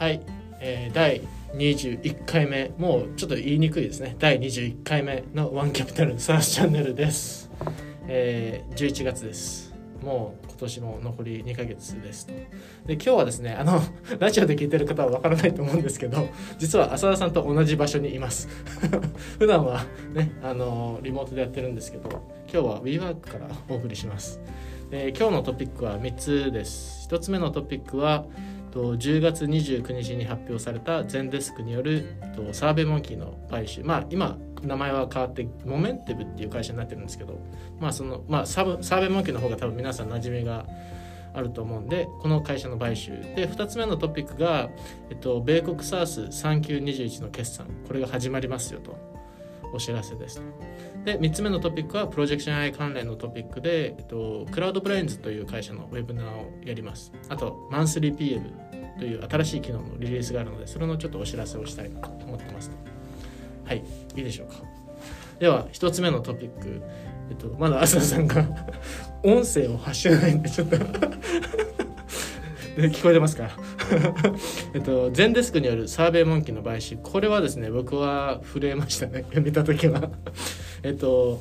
はい、えー、第21回目。もうちょっと言いにくいですね。第21回目のワンキャピタルサースチャンネルです、えー、11月です。もう今年も残り2ヶ月です。で今日はですねあの ラジオで聞いてる方はわからないと思うんですけど実は浅田さんと同じ場所にいます。普段はねあのリモートでやってるんですけど今日は WeWork からお送りします。で今日のトピックは3つです。1つ目のトピックはと10月29日に発表されたゼンデスクによるとサーベイモンキーの買収。まあ今名前は変わってモメンティブっていう会社になってるんですけどまあそのまあサブサーベイモンキーの方が多分皆さん馴染みがあると思うんでこの会社の買収。で2つ目のトピックが、えっと、米国 SARS3921 の決算。これが始まりますよと。お知らせですで3つ目のトピックはプロジェクション AI 関連のトピックで、えっと、クラウドブレインズという会社の webinar をやります。あとマンスリー PM という新しい機能のリリースがあるのでそれのちょっとお知らせをしたいなと思ってます。はいいいでしょうか。では1つ目のトピック、えっと、まだ浅田さんが音声を発してないんでちょっと。聞こえてますか？えっと、ゼンデスクによるサーベイモンキーの買収。これはですね僕は震えましたね。見た時は。えっと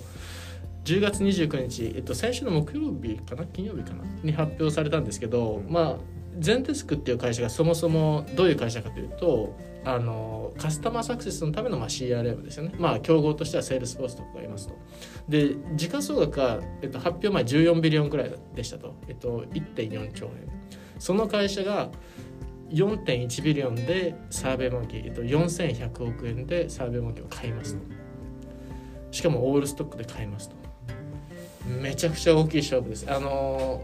10月29日、えっと、先週の木曜日かな？金曜日かな？に発表されたんですけど、まあゼンデスクっていう会社がそもそもどういう会社かというとあの customer success のためのまあ CRM ですよね。まあ競合としてはセールスフォースとかがいますと。で時価総額が、えっと、発表前14 billion くらいでしたと、えっと、1.4兆円その会社が4.1 billion でサーベイモンキー、えっと、4100億円でサーベイモンキーを買いますと。しかも all stock で買いますと。めちゃくちゃ大きい勝負です。あの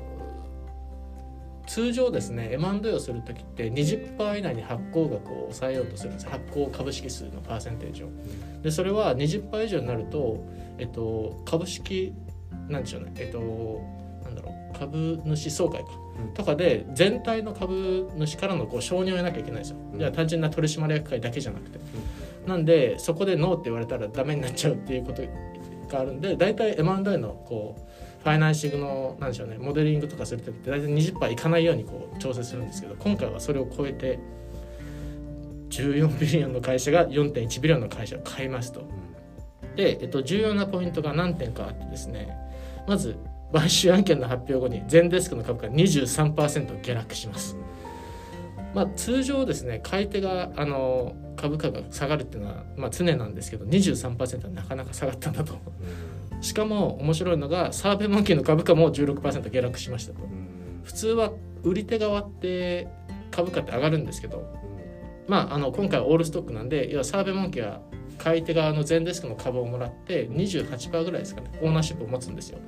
通常ですね M&A をする時って20%以内に発行額を抑えようとするんです発行株式数のパーセンテージを。でそれは20%以上になると、えっと、株式なんでしょうねえっとなんだろう株主総会か。とかで全体の株主からのこう承認を得なきゃいけないんですよ。じゃあ単純な取締役会だけじゃなくて。なんでそこでノーって言われたらダメになっちゃうっていうことがあるんで大体 M&A のこうファイナンシングのなんでしょうねモデリングとかする時って大体20%いかないようにこう調整するんですけど今回はそれを超えて14ビリオンの会社が4.1ビリオンの会社を買いますと。で、えっと、重要なポイントが何点かあってですねまず買収案件の発表後に全デスクの株価23%下落します。まあ、通常ですね買い手があの株価が下がるっていうのは、まあ、常なんですけど23%はなかなか下がったんだと。しかも面白いのがサーベイモンキーの株価も16%下落しましたと。普通は売り手側って株価って上がるんですけど、まあ、あの今回はオールストックなんで要はサーベイモンキーは買い手側の全デスクの株をもらって28%ぐらいですかねオーナーシップを持つんですよ。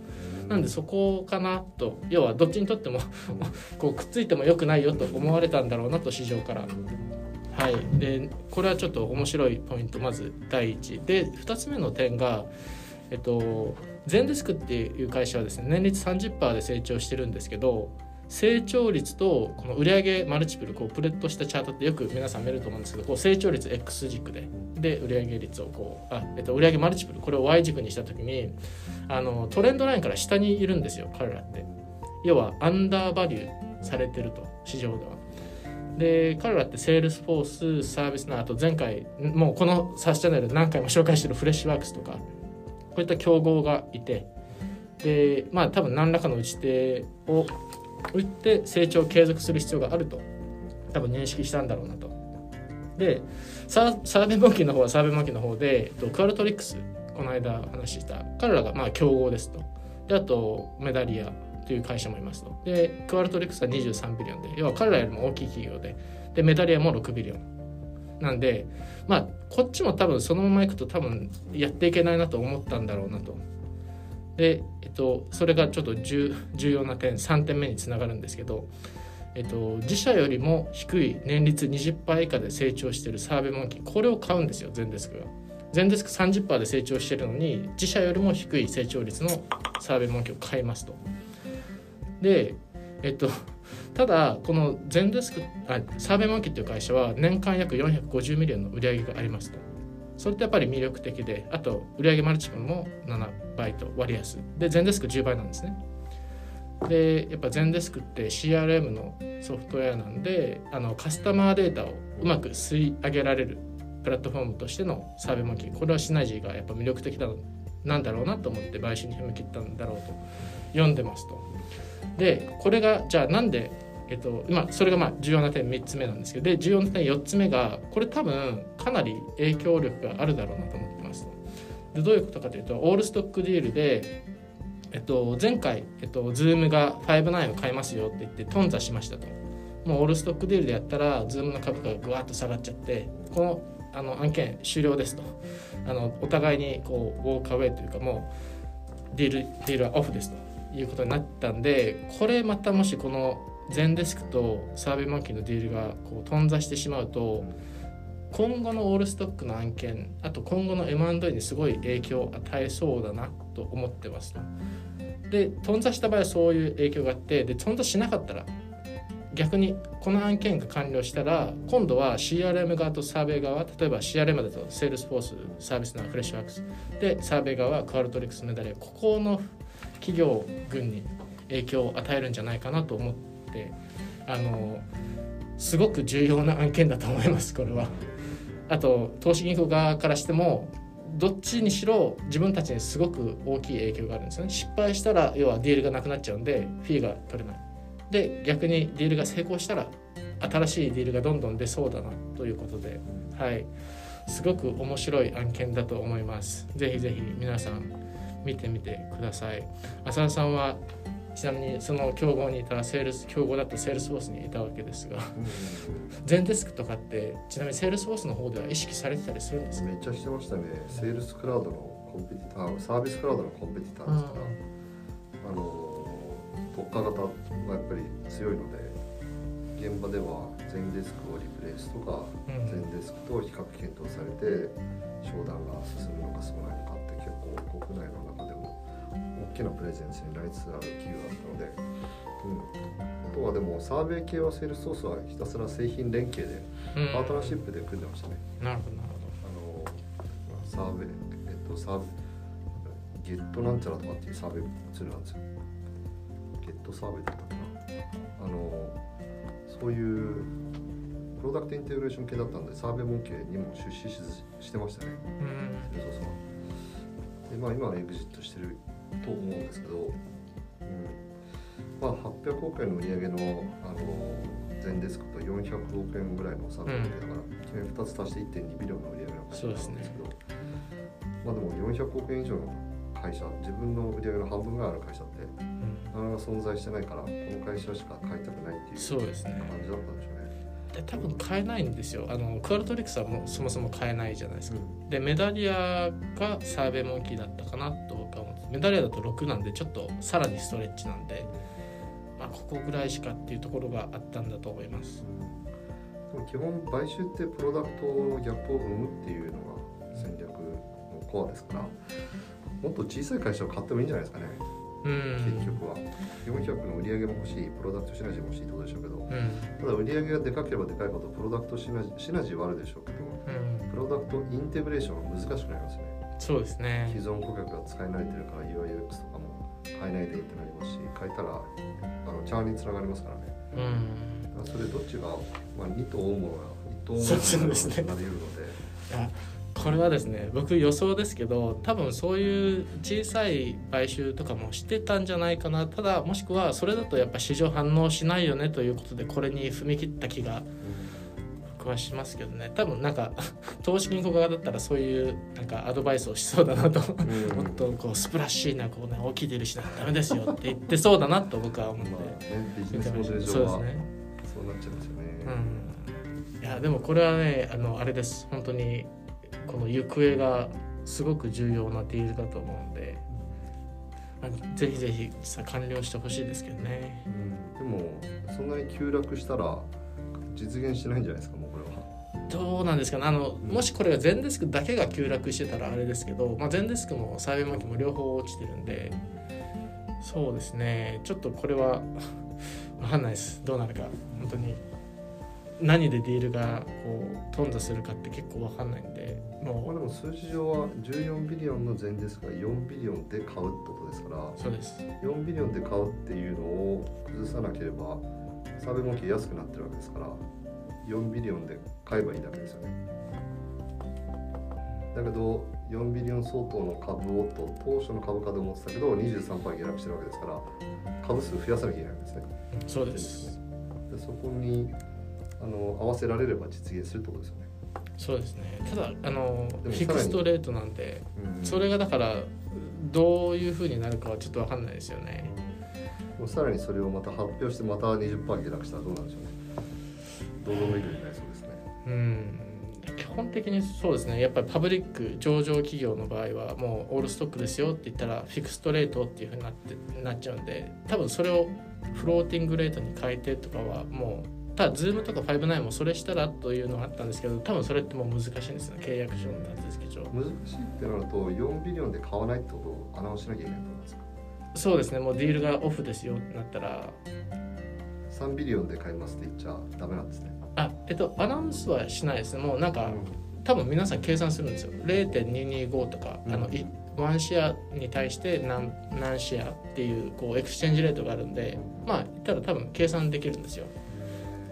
なんでそこかなと。要はどっちにとってもこうくっついてもよくないよと思われたんだろうなと市場から。はい、でこれはちょっと面白いポイントまず第一。で2つ目の点が、えっと、ゼンデスクっていう会社はですね年率30%で成長してるんですけど成長率とこの売上 multiple こう plot したチャートってよく皆さん見ると思うんですけどこう成長率 X 軸でで売上率をこうあ、えっと、売上 multiple これを Y 軸にした時にあの trend line から下にいるんですよ彼らって。要は undervalue されてると市場では。で彼らってセールスフォースサービスナウあと前回もうこの SaaS チャンネル何回も紹介してるフレッシュワークスとかこういった競合がいて。でまあ多分何らかの打ち手を打って成長を継続する必要があると多分認識したんだろうなと。でサーベイモンキーの方はサーベイモンキーの方でクアルトリックスこの間話した彼らがまあ競合ですと。であとメダリアという会社もいますと。でクアルトリックスは23ビリオンで要は彼らよりも大きい企業ででメダリアも6ビリオン。なんでまあこっちも多分そのままいくと多分やっていけないなと思ったんだろうなと。で、えっと、それがちょっと重要な点3点目につながるんですけど、えっと、自社よりも低い年率20%以下で成長しているサーベイモンキーこれを買うんですよ全デスクが。全デスク30%で成長してるのに自社よりも低い成長率のサーベイモンキーを買いますと。でえっとただこのゼンデスクあサーベイモンキーっていう会社は年間約450 million の売り上げがありますと。それってやっぱり魅力的であと売上 multiple も7倍と割安。でゼンデスク10倍なんですね。でやっぱゼンデスクって CRM のソフトウェアなんであの customer data をうまく吸い上げられるプラットフォームとしてのサーベイモンキー。これはシナジーがやっぱ魅力的だなんだろうなと思って買収に踏み切ったんだろうと読んでますと。でこれがじゃあなんでえっとまあ、それがまあ重要な点3つ目なんですけどで重要な点4つ目がこれ多分かなり影響力があるだろうなと思ってますでどういうことかというとオールストックディールで、えっと、前回、えっと、Zoom が59を買いますよって言って頓挫しましたと。もうオールストックディールでやったら Zoom の株価がぐわっと下がっちゃってこのあの案件終了ですと。あのお互いにこう walk away というかもう deal deal はオフですということになったんでこれまたもしこのゼンデスクとサーベイモンキーの deal がこう頓挫してしまうと今後の all stock の案件あと今後の M&A にすごい影響を与えそうだなと思ってますと。で頓挫した場合はそういう影響があってで頓挫しなかったら逆にこの案件が完了したら今度は CRM 側と survey 側例えば CRM だとセールスフォースサービスナウフレッシュワークスでサーベイ側はクアルトリックスメダリアここの企業群に影響を与えるんじゃないかなと思ってあのすごく重要な案件だと思いますこれは。あと投資銀行側からしてもどっちにしろ自分たちにすごく大きい影響があるんですよね。失敗したら要はディールがなくなっちゃうんでフィーが取れない。で逆にディールが成功したら新しいディールがどんどん出そうだなということで。はい。すごく面白い案件だと思います。ぜひぜひ皆さん見てみてください。浅田さんはちなみにその競合にいたセールス競合だとセールスフォースにいたわけですが、 Zendeskとかってちなみにセールスフォースの方では意識されてたりするんですか？めっちゃしてましたね。セールスクラウドの competitor サービスクラウドの competitor ですから、あの特化型がやっぱり強いので現場では Zendeskを replace とか、 Zendeskと比較検討されて商談が進むのか進まないのかって結構国内のきなプレゼンスになりつつある企業だったので、うん、あとはでもサーベイ系はセールスソースはひたすら製品連携で、パートナーシップで組んでましたね。なるほどなるほどあのサーベイえっとサーゲットなんちゃらとかっていうサーベイツールなんですよ。ゲットサーベイだったかな。あのそういうproduct integration 系だったんでサーベイモンキーにも出資ししてましたね。うん、セールスフォースは。でまあ今は exit してると思うんですけど、うん。まあ、800億円の売り上げのあの Zendesk と400億円ぐらいのサービスだから、うん、2つ足して1.2 billion の売り上げの会社なんですけど、ね、まあでも400億円以上の会社自分の売り上げの半分ぐらいある会社って、なかなか存在してないからこの会社しか買いたくないっていう感じだったんでしょうね。で多分買えないんですよ。あのクアルトリックスはもうそもそも買えないじゃないですか、うん、でメダリアがサーベイモンキーだったかなと僕は思ってメダリアだと6なんでちょっとさらにストレッチなんで、まあ、ここぐらいしかっていうところがあったんだと思います、うん、基本買収ってプロダクトのギャップを生むっていうのが戦略のコアですからもっと小さい会社を買ってもいいんじゃないですかね。結局は。400の売り上げも欲しいプロダクトシナジーも欲しいってことでしょうけど、うん、ただ売り上げがでかければでかいほどプロダクトシナジーシナジーはあるでしょうけど、うん、プロダクトインテグレーションが難しくなりますねそうですね。既存顧客が使い慣れてるから UIUX とかも変えないでってなりますし変えたらあのチャーにつながりますからね、うん、それどっちが、まあ、2と追うものが1と追うものがなり得るので。これはですね僕予想ですけど多分そういう小さい買収とかもしてたんじゃないかな。ただもしくはそれだとやっぱ市場反応しないよねということでこれに踏み切った気が僕はしますけどね。多分なんか 投資銀行側だったらそういうなんかアドバイスをしそうだなと。もっとこうスプラッシーなこう、ね、大きい出るしなダメですよって言ってそうだなと僕は思って、まあね、ビジネスモデル上はそうですね。そうなっちゃいますよね、うん、いやでもこれはねあのあれです。本当にこの行方がすごく重要なディールだと思うんで、あのぜひぜひさ完了してほしいですけどね、うん、でもそんなに急落したら実現しないんじゃないですか？どうなんですかね。あの、もしこれが Zendeskだけが急落してたらあれですけど、まあ、 Zendeskもサーベイモンキーも両方落ちてるんでそうですね。ちょっとこれは 分かんないです。どうなるか。本当に何で deal がこう頓挫するかって結構わかんないんで。まあ、もでも数字上は14 billion の前ですが4 billion で買うってことですからうそうです。4 billion で買うっていうのを崩さなければサーベモンキー安くなってるわけですから4ビリオンで買えばいいだけですよね。だけど4ビリオン相当の株をと当初の株価で思ってたけど23%下落してるわけですから株数増やさなきゃいけないんですね。そうです。でそこにあの合わせられれば実現するってことですよね、そうですね。ただあのフィクストレートなんでそれがだからどういうふうになるかはちょっとわかんないですよね。もうさらにそれをまた発表してまた20%下落したらどうなんでしょうね堂々巡りになりそうですね。うん。基本的にそうですね。やっぱりパブリック上場企業の場合はもうオールストックですよって言ったらフィクストレートっていうふうになってなっちゃうんで多分それをフローティングレートに変えてとかはもうただ Zoom とか59もそれしたらというのがあったんですけど多分それってもう難しいんですよね契約上の手付上難しいってなると4ビリオンで買わないってことをアナウンスしなきゃいけないってことですか？そうですね。もう dealがオフですよってなったら3 billion で買いますって言っちゃダメなんですね。あえっとアナウンスはしないですね。もうなんか、多分皆さん計算するんですよ。0.225とか、うん。あのい one share に対して何何シェアっていうこう exchange rate があるんでまあ言ったら多分計算できるんですよ。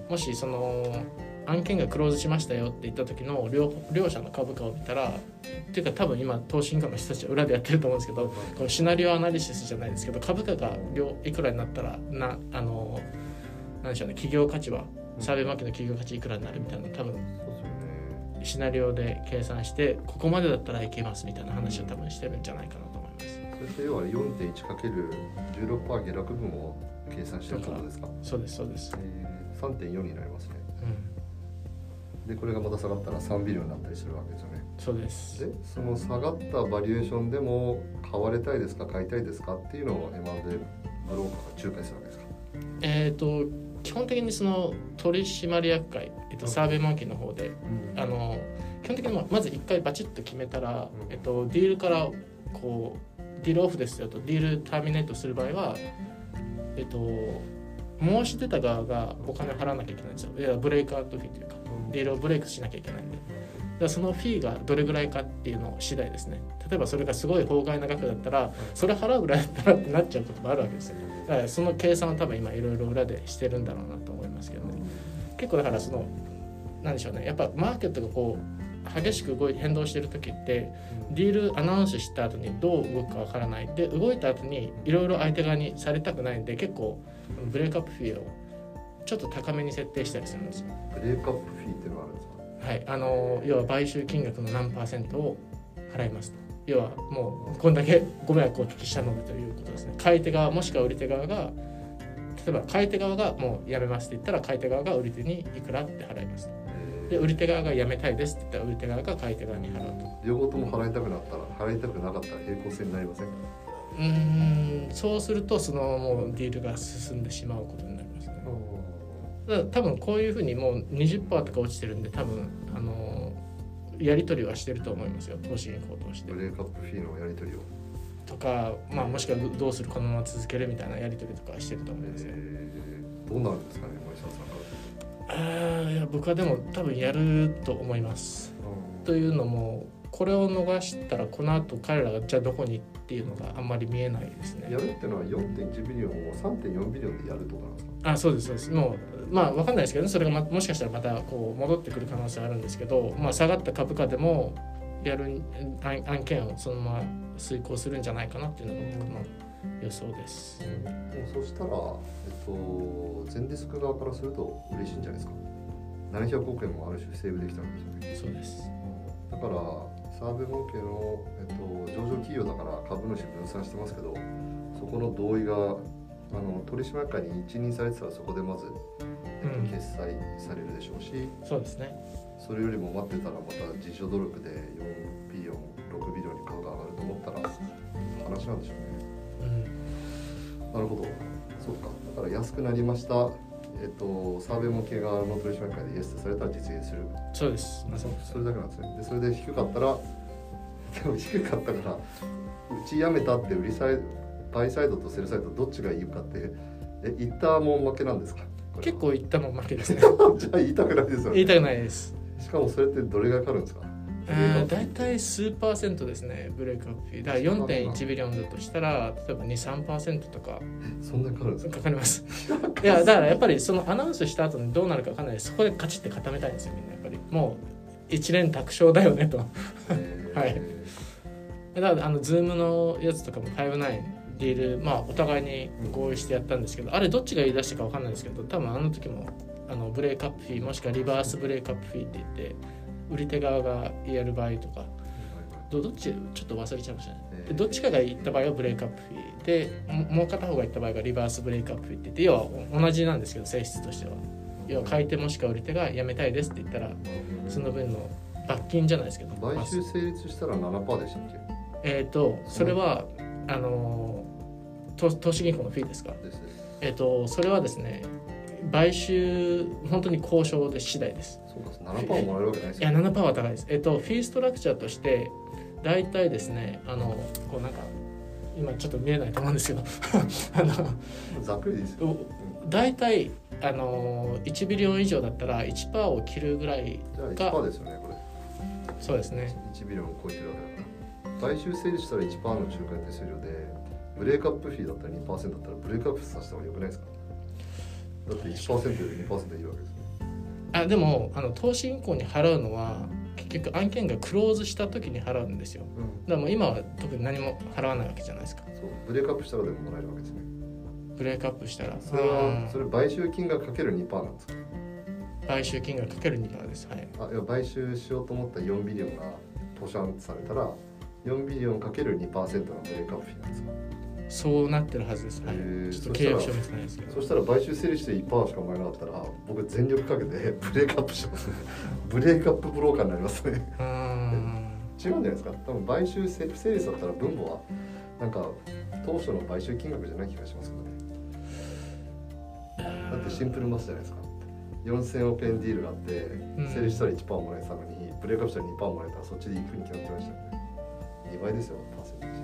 もしその案件が close しましたよって言った時の両両者の株価を見たらっていうか多分今投資インカムの人たちは裏でやってると思うんですけどこの scenario analysis じゃないですけど株価が両いくらになったらなあのなんでしょうね企業価値はサーベイマーケの企業価値いくらになるみたいな多分シナリオで計算してここまでだったらいけますみたいな話を多分してるんじゃないかなと思います。そして要は 4.1×16% 下落分を計算してるってことですか、そうですそうです。えー、3.4になりますね。うん。でこれがまた下がったら3ビリオンになったりするわけですよね。そうです。でその下がったバリエーションでも買われたいですか買いたいですかっていうのを M&A ブローカーが仲介するわけですか？えっ、と基本的にその取締役会、えっと、サーベイマーケの方であの基本的にままず一回バチッと決めたら、うん。えっと、ディールからこうディールオフですよとディールターミネートする場合はえっと申し出た側がお金払わなきゃいけないんですよ。いやブレイクアウトフィーというかディールをブレイクしなきゃいけないんで。だそのフィーがどれぐらいかっていうの次第ですね。例えばそれがすごい法外な額だったらそれ払うぐらいだったらってなっちゃうこともあるわけですよだからその計算は多分今いろいろ裏でしてるんだろうなと思いますけどね。結構だからそのなんでしょうね。やっぱマーケットがこう激しく動い変動してる時ってディールアナウンスした後にどう動くかわからない。で動いた後にいろいろ相手側にされたくないんで結構ブレイクアップフィーをちょっと高めに設定したりするんですよ。ブレイクアップフィーっていうのがあるんですか？はい、あの要は買収金額の何パーセントを払いますと要はもうこんだけご迷惑をお聞きしたのでということですね。買い手側もしくは売り手側が例えば買い手側がもうやめますって言ったら買い手側が売り手にいくらって払いますで売り手側がやめたいですって言ったら売り手側が買い手側に払うと。両方とも払いたくなったら払いたくなかったら平行線になりませんか？うーんそうするとそのもうディールが進んでしまうことになりますね。多分こういうふうにもう20%とか落ちてるんで多分あのやり取りはしてると思いますよ。投資銀行を通して。ブレイクアップフィーのやり取りを、とか、まあ、もしくはどどうするこのまま続けるみたいなやり取りとかはしてると思いますよ。えー、どうなるんですかね森下さんかあーいや僕はでも多分やると思います。らというのもこれを逃したらこの後彼らがじゃあどこにっていうのがあんまり見えないですね。やるっていうのは4.1ビリオンを3.4ビリオンでやるとかなんですか？あそうですそうです。もうまあ分かんないですけどね。それがまもしかしたらまたこう戻ってくる可能性あるんですけど、まあ、下がった株価でもやる案案件をそのまま遂行するんじゃないかなっていうのが僕の予想です。でもそしたら、えっと、全ディスク側からすると嬉しいんじゃないですか。700億円もある種セーブできたんですよね。そうです。だからサーベモン系の、えっと、上場企業だから株主分散してますけどそこの同意があの取締役会に一任されてたらそこでまず、決済されるでしょうし。そうですね。それよりも待ってたらまた自助努力で4ビリオン6ビリオンに株が上がると思ったら話なんでしょうね。うん。なるほど。そうか。だから安くなりました。えっとサーベモン系側の取締役会でイエスとされたら実現する。そうです。まあそれだけなんですね。でそれで低かったら でも低かったからうちやめたって売りサイドバイサイドとセルサイドどっちがいいかってえ一旦もう負けなんですか？結構言ったもん負けですね。じゃあ言いたくないですよね。言いたくないです。しかもそれってどれがかかるんですか？えー、大体数パーセントですね breakup fee。だから4.1 billion だとしたら例えば23%とか。そんなかかるんですか？かかります。いやだからやっぱりそのアナウンスした後にどうなるか分かんないです。そこでカチッて固めたいんですよみんなやっぱり。もう一蓮托生だよねと。はい。だからあのズームのやつとかも59ディールまあお互いに合意してやったんですけどあれどっちが言い出したか分かんないですけど多分あの時もあのブレイクアップフィーもしくはリバースブレイクアップフィーって言って売り手側がやる場合とかどどっちちょっと忘れちゃいましたね。でどっちかが言った場合はブレイクアップフィーでももう片方が言った場合がリバースブレイクアップフィーって言って要は同じなんですけど性質としては。要は買い手もしくは売り手がやめたいですって言ったらその分の罰金じゃないですけど。買収成立したら7%でしたっけ？えっ、とそれはあの投投資銀行のフィーですか？えっ、とそれはですね買収本当に交渉で次第です。そうか7%もらえるわけないですいや7%は高いです。えっ、とフィーストラクチャーとして大体ですねあのこうなんか今ちょっと見えないと思うんですけど。あのざっくりですよ。大体あの1ビリオン以上だったら1%を切るぐらいじゃあ1%ですよねこれ。そうですね。1ビリオン超えてるわけ買収成立したら1%の仲介手数料でブレイクアップフィーだったら2%だったらブレイクアップさせた方がよくないですか？だって1%より2%いいわけですねあでもあの投資銀行に払うのは結局案件がクローズした時に払うんですよ。うん。だからもう今は特に何も払わないわけじゃないですか。そう。ブレイクアップしたらでももらえるわけですね。ブレイクアップしたら。それはそれ買収金額かける2%なんですか？うん買収金額かける2%です。はい。あいや買収しようと思った4ビリオンがポシャンされたら4ビリオンかける2%のブレイクアップフィーなんですかそうなってるはずです、はいへー。ちょっと契約書見てないですけど。そしたら買収成立して1%しかもらえなかったら僕全力かけて ブレイクアップします。ねブレイクアップブローカーになりますね。うー。ん違うんじゃないですか？多分買収成成立だったら分母はなんか当初の買収金額じゃない気がしますけどね。だってシンプルマスじゃないですか。4000億円ディールがあってん。成立したら1%もらえてたのにブレイクアップしたら2%もらえたらそっちで行くに決まってましたよね2倍ですよパーセンテージ。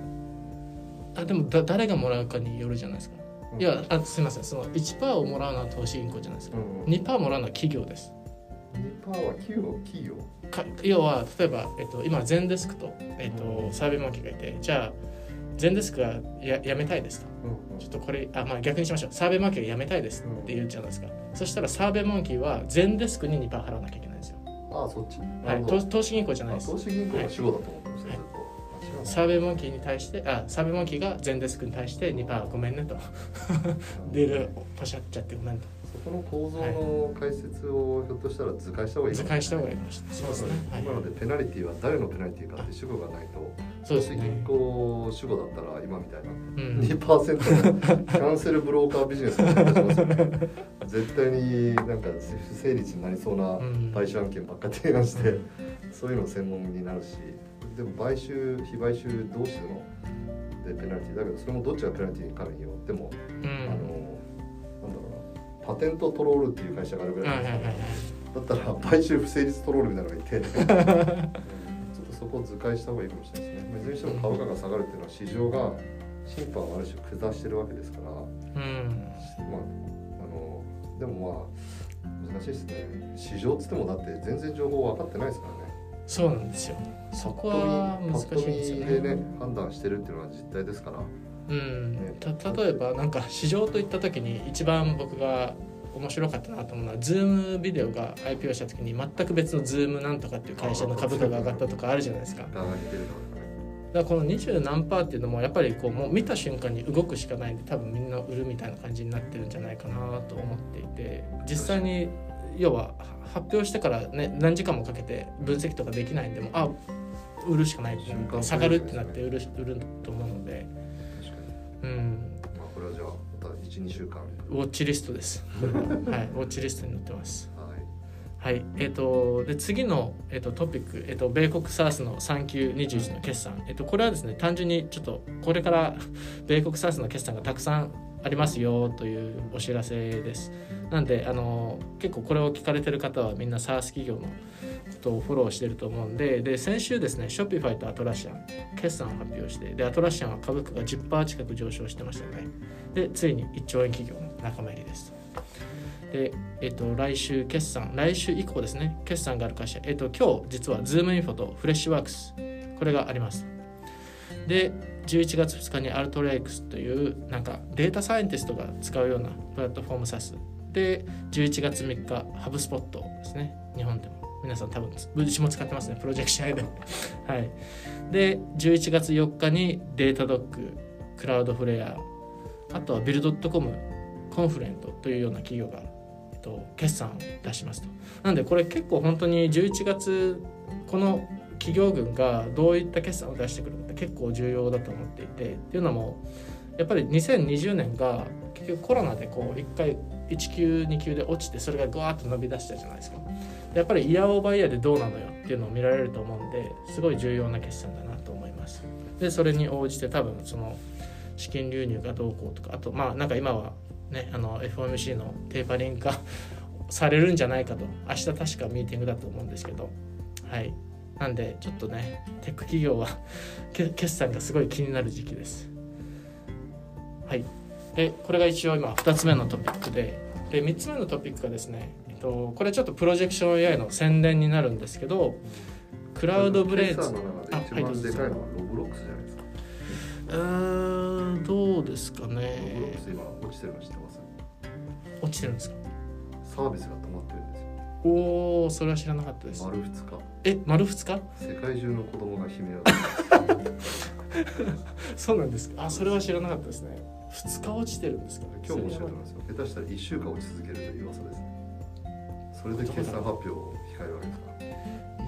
あでもだ誰がもらうかによるじゃないですか、うん。いやあすみません。その1%をもらうのは投資銀行じゃないですか、うん2%もらうのは企業です。2%は企業企業。か要は例えば、えっと、今ゼンデスクと、えっと、サーベイモンキーがいてじゃあゼンデスクがややめたいですと。うんちょっとこれあまあ逆にしましょう。サーベイモンキーがやめたいですって言うじゃないですか、そしたらサーベイモンキーはゼンデスクに2%払わなきゃいけないんですよ、ああそっち？はい、投投資銀行じゃないあです。投資銀行の主語だと。思ってましたはいサーベイモンキーに対してあサーベイモンキーがゼンデスクに対して2%ごめんねと。デールポシャっちゃってごめんと。そこの構造の解説をひょっとしたら図解した方がいい図解した方がいいかもしれない。そうですね、はい。今のでペナルティは誰のペナルティかって主語がないとそうですね。銀行主語だったら今みたいな。うん。2%のキャンセルブローカービジネスね。絶対になんか不成立になりそうなうん。買収案件ばっか提案して、そういうの専門になるしでも買収非買収同士の？でペナルティだけどそれもどっちがペナルティにかるによっても、うん。あのなんだろうな。パテントトロールっていう会社があるぐらいですから、はいはいはいはい。だったら買収不成立トロールみたいなのがいて ちょっとそこを図解した方がいいかもしれないですね。まあいずれにしても株価が下がるっていうのは市場が審判をある種下してるわけですから、まあうん。あのでもまあ難しいですね。市場っつってもだって全然情報分かってないですからね。そうなんですよ。そこは難しいんですよパッと見でねね判断してるっていうのは実態ですから。うん。ね。た例えばなんか市場といった時に一番僕が面白かったなと思うのは Zoom ビデオが IPO した時に全く別の Zoom なんとかっていう会社の株価が上がったとかあるじゃないですか。だか。らこの20何パーっていうのもやっぱりこうもう見た瞬間に動くしかないんで多分みんな売るみたいな感じになってるんじゃないかなと思っていて実際に要は発表してからね何時間もかけて分析とかできないんでもあ売るしかない下がるってなって売る売ると思うので。うんまあこれはじゃあまた1、2週間。ウォッチリストです。はい、ウォッチリストに載ってます。はい。はい、えっ、とで次のえっ、とトピックえっ、と米国 SARS の3級21の決算。えっ、とこれはですね単純にちょっとこれから米国 SARS の決算がたくさんありますよというお知らせです。なんであの結構これを聞かれてる方はみんな SARS 企業のことをフォローしてると思うんでで先週ですねショピファイとアトラシアン決算を発表してでアトラシアンは株価が10%近く上昇してましたよね。でついに1兆円企業の仲間入りです。で、えっと、来週決算来週以降ですね決算がある会社、えっと、今日実は Zoom インフォとフレッシュワークスこれがあります。で11月2日にアルトレイクスというなんかデータサイエンティストが使うようなプラットフォーム SaaS で11月3日ハブスポットですね。日本でも。皆さん多分うちも使ってますね。プロジェクションで はい。で11月4日にデータドッグクラウドフレア。あとはビルドットコムコンフレントというような企業が、えっと、決算を出しますと。なんでこれ結構本当に11月この企業群がどういった決算を出してくるか結構重要だと思っていてっていうのもやっぱり2020年が結局コロナでこう1回1級2級で落ちてそれがぐわっと伸び出したじゃないですか。やっぱりイヤーオーバーイヤーでどうなのよっていうのを見られると思うんですごい重要な決算だなと思いますでそれに応じて多分その資金流入がどうこうとかあとまあなんか今はねあの FOMC のテーパリング化されるんじゃないかと明日確かミーティングだと思うんですけどはい。なんでちょっとねテック企業は 決算がすごい気になる時期です。はい。でこれが一応今2つ目のトピックでで3つ目のトピックがですね、えっと、これちょっとプロジェクション AI の宣伝になるんですけどクラウドブレイズの中で一番でかいのはロブロックスじゃないですか。うーんどうですかロブロッねクス今落ちてるの知ってます？落ちてるんですか？サービスがおおそれは知らなかったです。丸2日。え丸2日？世界中の子供が悲鳴を。そうなんですか。あそれは知らなかったですね。2日落ちてるんですか。今日も知らないですよ。下手したら1週間落ち続けるという噂ですね。それで決算発表を控えるわけですか。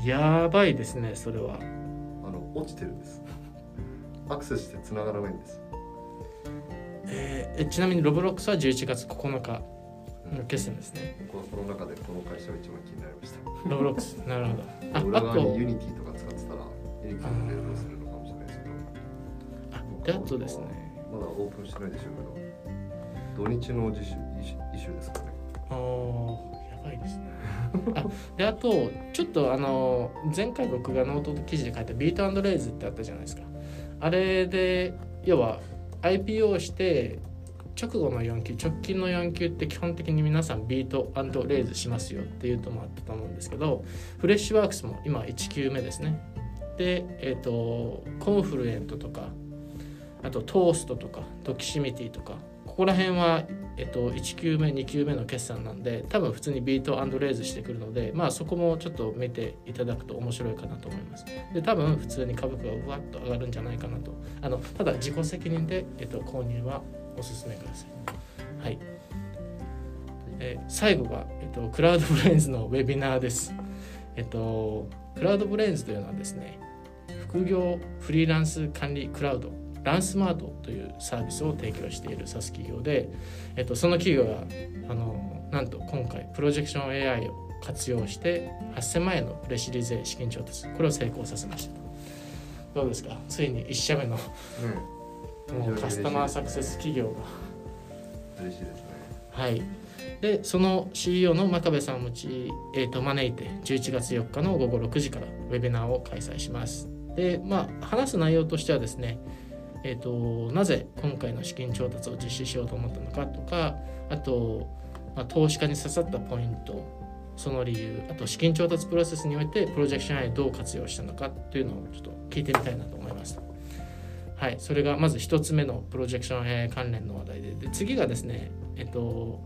らやばいですねそれは。あの落ちてるんです。アクセスして繋がらないんです。えーえちなみにロブロックスは11月9日決算ですね。このこの中でこの会社が一番気になりました。ロブロックス。なるほど。裏ああと。側にユニティとか使ってたらユニティのレベルするのかもしれないですけど。あであとですね。まだオープンしてないでしょうけど。土日の自主イシュですかね。あーやばいですね。あであとちょっとあの前回僕がノート記事で書いた beat raise ってあったじゃないですか。あれで要は IPO して直後の4Q直近の4Q って基本的に皆さん beat raise しますよっていうともあったと思うんですけどフレッシュワークスも今1Q目ですね。でえっ、とコンフルエントとかあとトーストとかドキシミティとかここら辺は、えっと、1Q目2Q目の決算なんで多分普通に beat raise してくるのでまあそこもちょっと見ていただくと面白いかなと思います。で多分普通に株価がうわっと上がるんじゃないかなと。あのただ自己責任で、えっと、購入はおすすめください。はい。えー最後が、えっと、クラウドブレインズのウェビナーです。えっとクラウドブレインズというのはですね副業フリーランス管理クラウドランスマートというサービスを提供している SaaS 企業で、えっと、その企業があのなんと今回プロジェクション AI を活用して8000万円のプレシリー資金調達これを成功させました。どうですか？ついに1社目のもうカスタマーサクセス企業が。嬉しいですね。はい。でその CEO の真壁さんを持ち、えー、と招いて11月4日の午後6時からウェビナーを開催します。でまあ話す内容としてはですねえー、となぜ今回の資金調達を実施しようと思ったのかとかあと、まあ、投資家に刺さったポイントその理由あと資金調達プロセスにおいてプロジェクション AI どう活用したのかというのをちょっと聞いてみたいなと思いますはいそれがまず1つ目のプロジェクション AI 関連の話題で。で次がですねえっと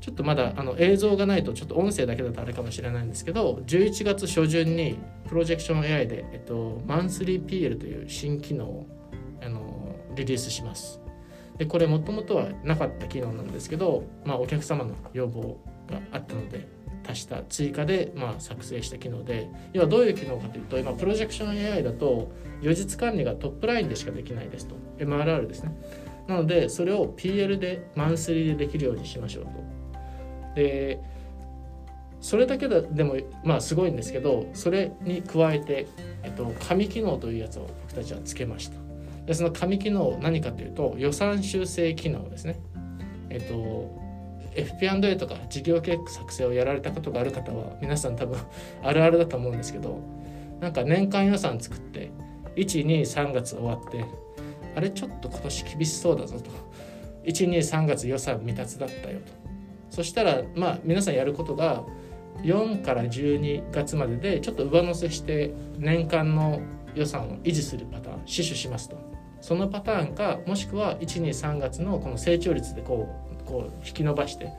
ちょっとまだあの映像がないとちょっと音声だけだとあれかもしれないんですけど11月初旬にプロジェクション AI で、えっと、マンスリー PL という新機能をあのリリースします。でこれもともとはなかった機能なんですけど、まあ、お客様の要望があったので足した追加で、まあ、作成した機能で要はどういう機能かというと今プロジェクション AI だと予実管理がトップラインでしかできないですと。MRR ですね。なのでそれを PL でマンスリーでできるようにしましょうと。でそれだけでもまあすごいんですけどそれに加えて、えっと、紙機能というやつを僕たちはつけました。でその紙機能何かというと予算修正機能ですね。えっと FP&A とか事業計画作成をやられたことがある方は皆さん多分 あるあるだと思うんですけどなんか年間予算作って123月終わってあれちょっと今年厳しそうだぞと。123月予算未達だったよと。そしたらまあ皆さんやることが4から12月まででちょっと上乗せして年間の予算を維持するパターン死守しますと。そのパターンかもしくは123月のこの成長率でこうこう引き伸ばして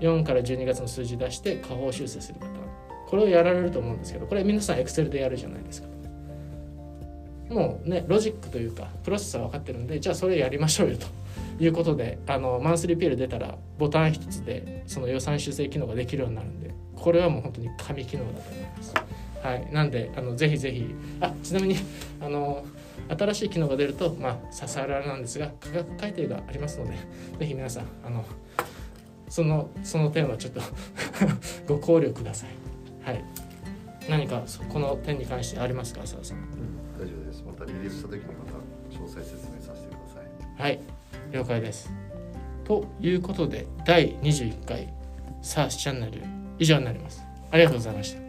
4から12月の数字出して下方修正するパターン。これをやられると思うんですけどこれ皆さんエクセルでやるじゃないですか。もうねロジックというかプロセスは分かってるんでじゃあそれやりましょうよと。いうことであのマンスリー PL 出たらボタン一つでその予算修正機能ができるようになるんでこれはもう本当に神機能だと思います。はい、なんであのぜひぜひあちなみにあの新しい機能が出るとまあささらなんですが価格改定がありますので ぜひ皆さんあのそのその点はちょっと ご考慮ください。はい。何かそこの点に関してありますか浅田さん？大丈夫ですまたリリースした時にまた詳細説明させてくださいはい、了解です。ということで第21回 SARS チャンネル以上になります。ありがとうございました。